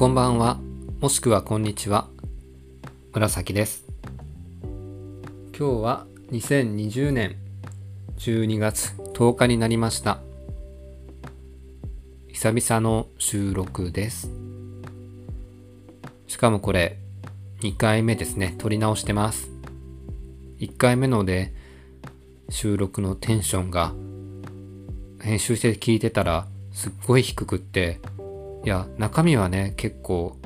こんばんは、もしくはこんにちは。紫です。今日は2020年12月10日になりました。久々の収録です。しかもこれ2回目ですね。撮り直してます。1回目ので収録のテンションが編集して聞いてたらすっごい低くっていや中身はね結構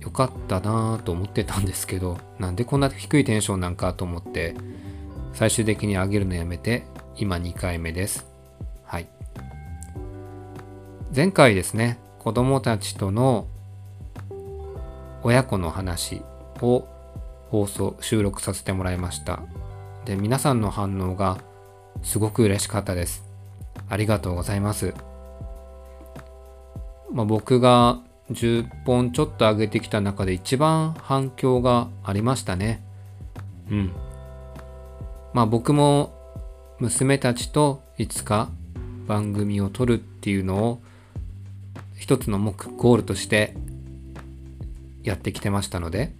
良かったなぁと思ってたんですけどなんでこんな低いテンションなんかと思って最終的に上げるのやめて今2回目です。はい。前回ですね子供たちとの親子の話を放送収録させてもらいました。で皆さんの反応がすごく嬉しかったです。ありがとうございます。まあ、僕が10本ちょっと上げてきた中で一番反響がありましたね。うん。まあ僕も娘たちといつか番組を撮るっていうのを一つの目ゴールとしてやってきてましたので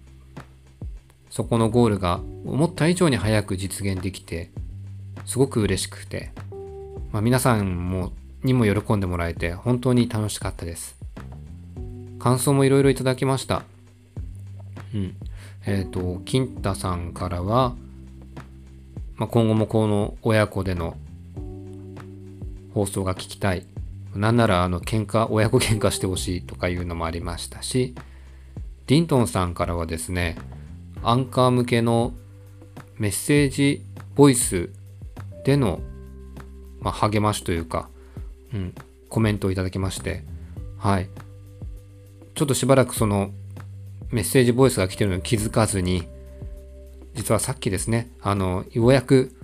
そこのゴールが思った以上に早く実現できてすごく嬉しくて、まあ、皆さんもにも喜んでもらえて本当に楽しかったです。感想もいろいろいただきました。うん。えっ、と、金太さんからは、まあ、今後もこの親子での放送が聞きたい。なんならあの喧嘩、親子喧嘩してほしいとかいうのもありましたし、ディントンさんからはですね、アンカー向けのメッセージボイスでの、まあ、励ましというか、うん、コメントをいただきまして、はい。ちょっとしばらくそのメッセージボイスが来てるのに気づかずに、実はさっきですね、あの、ようやく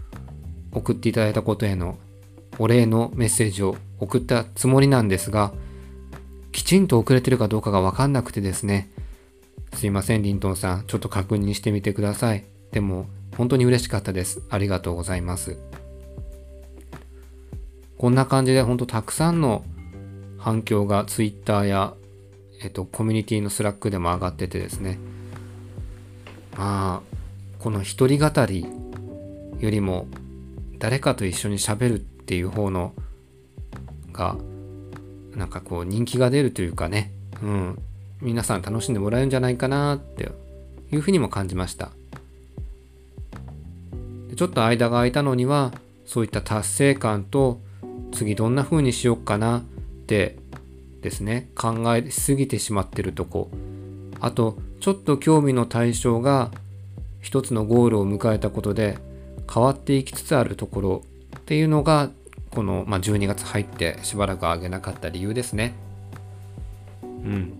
送っていただいたことへのお礼のメッセージを送ったつもりなんですが、きちんと送れてるかどうかがわかんなくてですね、すいません、リントンさん、ちょっと確認してみてください。でも、本当に嬉しかったです。ありがとうございます。こんな感じで本当たくさんの反響が Twitter や、えっと、コミュニティのスラックでも上がっててですね。まあ、この一人語りよりも誰かと一緒に喋るっていう方のが、なんかこう人気が出るというかね、うん、皆さん楽しんでもらえるんじゃないかなっていうふうにも感じました。ちょっと間が空いたのには、そういった達成感と次どんな風にしようかなってですね考えすぎてしまってるとこあとちょっと興味の対象が一つのゴールを迎えたことで変わっていきつつあるところっていうのがこの、まあ、12月入ってしばらく上げなかった理由ですね。うん。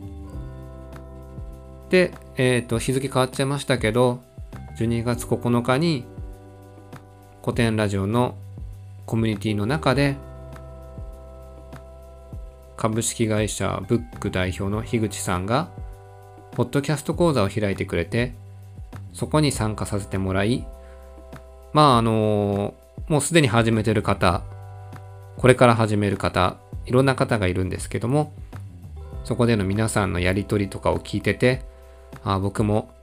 で、えっ、と日付変わっちゃいましたけど12月9日に古典ラジオのコミュニティの中で株式会社ブック代表の樋口さんがポッドキャスト講座を開いてくれてそこに参加させてもらいまああのもうすでに始めてる方これから始める方いろんな方がいるんですけどもそこでの皆さんのやりとりとかを聞いててあ僕も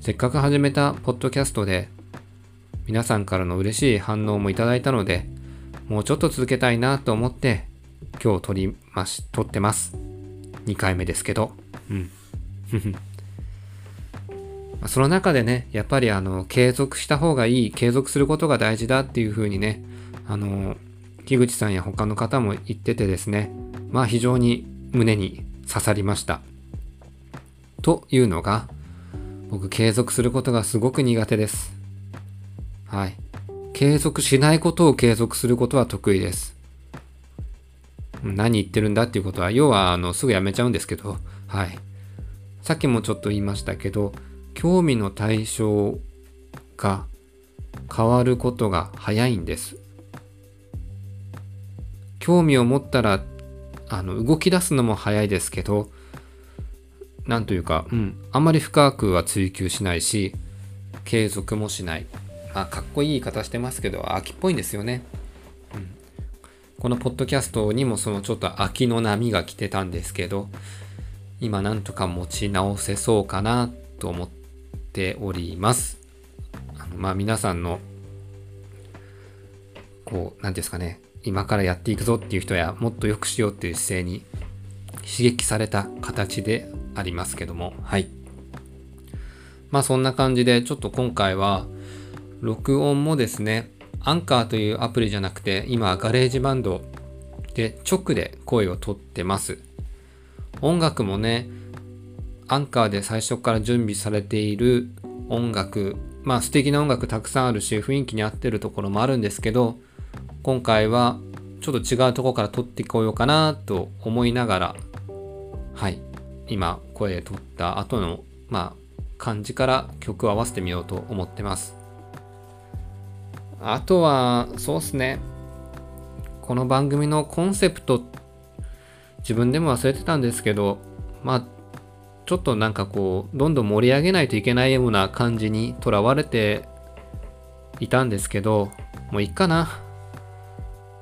せっかく始めたポッドキャストで皆さんからの嬉しい反応もいただいたのでもうちょっと続けたいなと思って今日撮りまし、撮ってます。2回目ですけど。うん。その中でね、やっぱりあの、継続した方がいい、継続することが大事だっていうふうにね、あの、木口さんや他の方も言っててですね、まあ非常に胸に刺さりました。というのが、僕継続することがすごく苦手です。はい。継続しないことを継続することは得意です。何言ってるんだっていうことは、要は、あの、すぐやめちゃうんですけど、はい。さっきもちょっと言いましたけど、興味の対象が変わることが早いんです。興味を持ったら、あの、動き出すのも早いですけど、なんというか、うん、あんまり深くは追求しないし、継続もしない。あ、かっこいい言い方してますけど、秋っぽいんですよね。このポッドキャストにもそのちょっと秋の波が来てたんですけど、今なんとか持ち直せそうかなと思っております。あのまあ皆さんの、こう、なんですかね、今からやっていくぞっていう人や、もっと良くしようっていう姿勢に刺激された形でありますけども、はい。まあそんな感じで、ちょっと今回は、録音もですね、アンカーというアプリじゃなくて、今ガレージバンドで直で声を録ってます。音楽もね、アンカーで最初から準備されている音楽、まあ素敵な音楽たくさんあるし、雰囲気に合ってるところもあるんですけど、今回はちょっと違うとこから撮ってこようかなと思いながら、はい、今声取った後の、まあ、感じから曲を合わせてみようと思ってます。あとは、そうっすね。この番組のコンセプト、自分でも忘れてたんですけど、まあ、ちょっとなんかこう、どんどん盛り上げないといけないような感じにとらわれていたんですけど、もういっかな。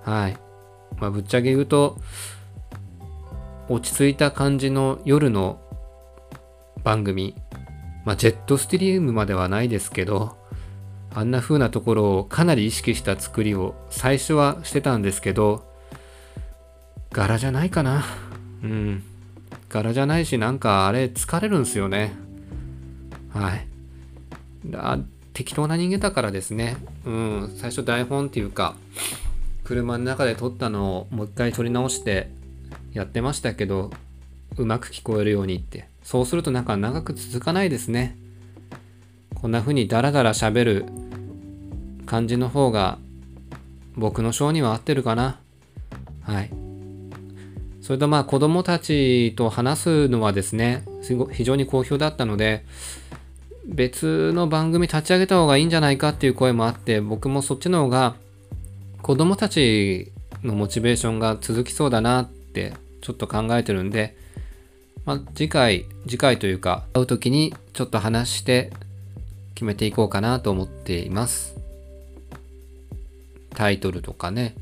はい。まあ、ぶっちゃけ言うと、落ち着いた感じの夜の番組、まあ、ジェットスティリウムまではないですけど、あんな風なところをかなり意識した作りを最初はしてたんですけど、柄じゃないかな。うん。柄じゃないし、なんかあれ疲れるんすよね。はい。あ適当な人間だからですね。うん。最初台本っていうか、車の中で撮ったのをもう一回撮り直してやってましたけど、うまく聞こえるようにって。そうするとなんか長く続かないですね。こんな風にダラダラ喋る感じの方が僕の性には合ってるかな。はい。それとまあ子供たちと話すのはですね、すご非常に好評だったので、別の番組立ち上げた方がいいんじゃないかっていう声もあって、僕もそっちの方が子供たちのモチベーションが続きそうだなってちょっと考えてるんで、まあ、次回、次回というか、会う時にちょっと話して決めていこうかなと思っています。タイトルとかね、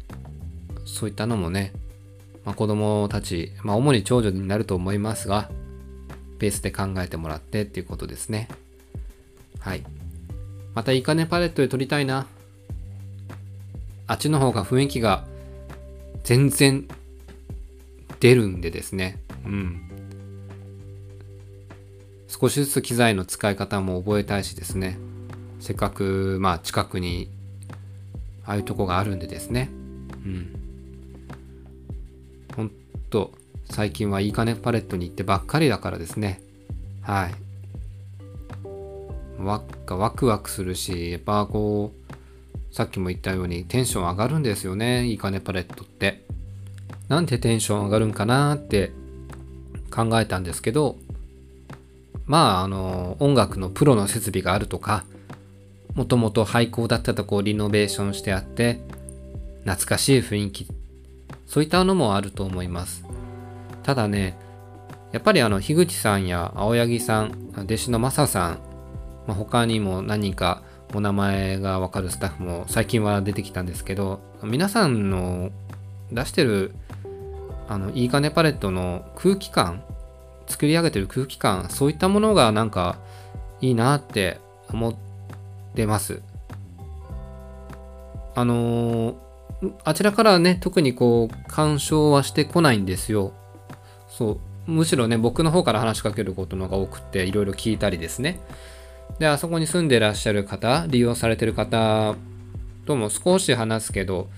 そういったのもね、まあ、子供たち、まあ、主に長女になると思いますが、ベースで考えてもらってっていうことですね。はい。またいいかねパレットで撮りたいな。あっちの方が雰囲気が全然出るんでですね。うん。少しずつ機材の使い方も覚えたいしですね。せっかく、まあ近くに、ああいうとこがあるんでですね。うん。ほんと、最近はいいかねパレットに行ってばっかりだからですね。はい。わワクワクするし、やっぱこう、さっきも言ったようにテンション上がるんですよね。いいかねパレットって。なんでテンション上がるんかなって考えたんですけど、まあ、あの、音楽のプロの設備があるとか、もともと廃校だったとこをリノベーションしてあって、懐かしい雰囲気、そういったのもあると思います。ただね、やっぱりあの、樋口さんや青柳さん、弟子のマサさん、まあ、他にも何かお名前がわかるスタッフも最近は出てきたんですけど、皆さんの出してるあの、いいかねパレットの空気感作り上げてる空気感、そういったものがなんかいいなって思ってます。あのー、あちらからね、特にこう、干渉はしてこないんですよ。そう。むしろね、僕の方から話しかけることのが多くて、いろいろ聞いたりですね。で、あそこに住んでらっしゃる方、利用されてる方とも少し話すけど、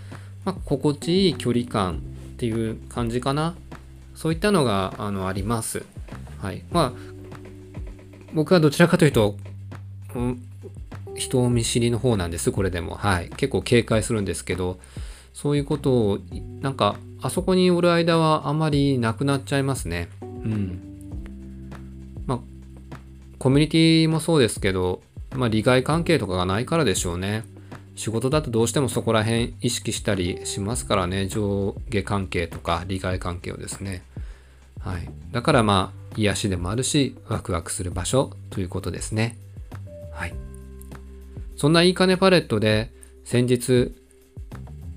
まあ、心地いい距離感っていう感じかな。そういったのがあのあります。はい。まあ、僕はどちらかというと、うん、人見知りの方なんです、これでも。はい。結構警戒するんですけど、そういうことを、なんか、あそこにおる間はあまりなくなっちゃいますね。うん。まあ、コミュニティもそうですけど、まあ、利害関係とかがないからでしょうね。仕事だとどうしてもそこら辺意識したりしますからね。上下関係とか利害関係をですね。はい。だからまあ、癒しでもあるし、ワクワクする場所ということですね。はい。そんないいかねパレットで、先日、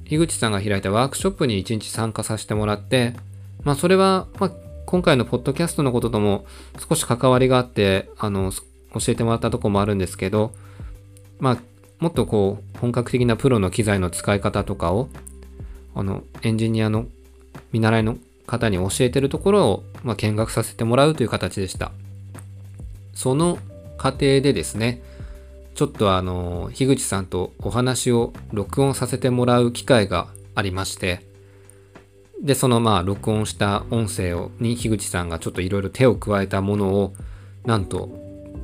樋口さんが開いたワークショップに一日参加させてもらって、まあそれは、まあ今回のポッドキャストのこととも少し関わりがあって、あの、教えてもらったとこもあるんですけど、まあもっとこう本格的なプロの機材の使い方とかを、あの、エンジニアの見習いの方に教えてるところを、まあ、見学させてもらうという形でした。その過程でですね、ちょっとあの、樋口さんとお話を録音させてもらう機会がありまして、で、そのまあ、録音した音声を、に樋口さんがちょっといろいろ手を加えたものを、なんと、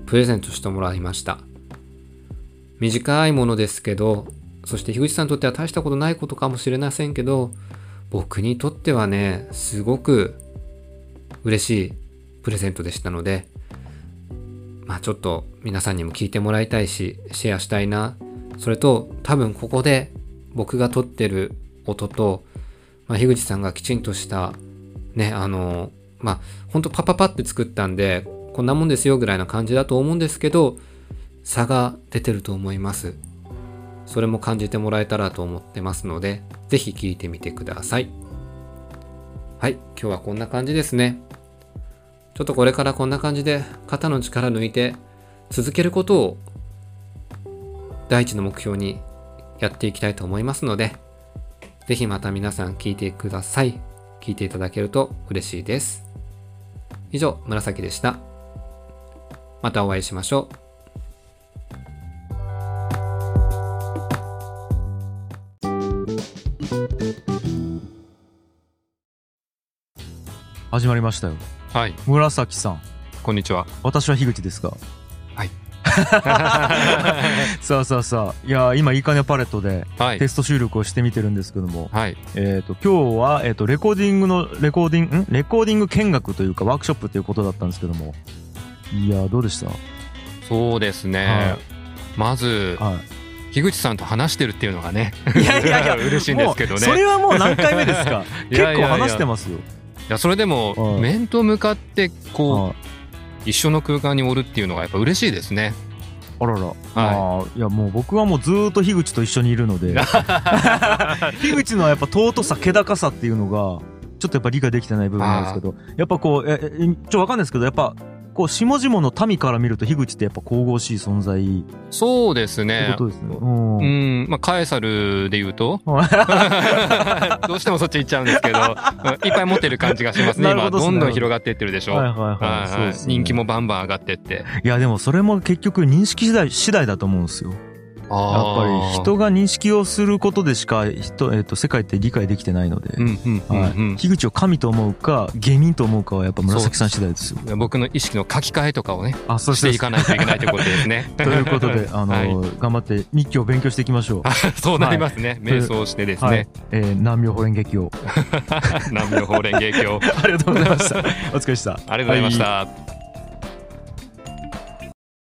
プレゼントしてもらいました。短いものですけど、そして樋口さんにとっては大したことないことかもしれませんけど、僕にとってはね、すごく嬉しいプレゼントでしたので、まあちょっと皆さんにも聞いてもらいたいし、シェアしたいな。それと、多分ここで僕が撮ってる音と、まあ、樋口さんがきちんとした、ね、あの、まあ、ほんとパパパって作ったんで、こんなもんですよぐらいな感じだと思うんですけど、差が出てると思います。それも感じてもらえたらと思ってますので、ぜひ聞いてみてください。はい、今日はこんな感じですね。ちょっとこれからこんな感じで肩の力抜いて続けることを第一の目標にやっていきたいと思いますので、ぜひまた皆さん聞いてください。聞いていただけると嬉しいです。以上、紫でした。またお会いしましょう。始まりましたよ。はい、紫さん。こんにちは。私は樋口ですが。はい。さあさあさあ。いや今いいかねパレットではい。テ。スト収録をしてみてるんですけども、はい。えっ、と今日は、えー、とレコーディングのレコーディングん？レコーディング見学というかワークショップということだったんですけども。いやどうでした？そうですね。はまず、は樋口さんと話してるっていうのがね、いいやいやいや 嬉しいんですけどね。それはもう何回目ですか？結構話してますよ。いやそれでも、はい面と向かってこう、はい一緒の空間におるっていうのがやっぱ嬉しいですね。あらら、あーいやもう僕はもうずーっと樋口と一緒にいるので。樋口のやっぱ尊さ気高さっていうのがちょっとやっぱ理解できてない部分なんですけどやっぱこうええちょっとわかんないですけどやっぱこう下々の民から見ると樋口ってやっぱ神々しい存在っそうですてねこ。とですね。うんうん、まあ、カエサルで言うと どうしてもそっち行っちゃうんですけど、うんいっぱい持ってる感じがしますね。今、どっすねどんどん広がっていってるでしょ。はいはいはいね人気もバンバン上がってって。いやでもそれも結局認識次第次第だと思うんですよ。やっぱり人が認識をすることでしか人、えっと世界って理解できてないので、樋口を神と思うか下民と思うかはやっぱ紫さん次第ですよ。僕の意識の書き換えとかをね、あそうしていかないといけないということですね。ということで、あの、はい頑張って日記を勉強していきましょう。そうなりますね。はい瞑想してですはいね。。えー、南明法蓮華経。南無法蓮華経。ありがとうございました。お疲れした。ありがとうございました。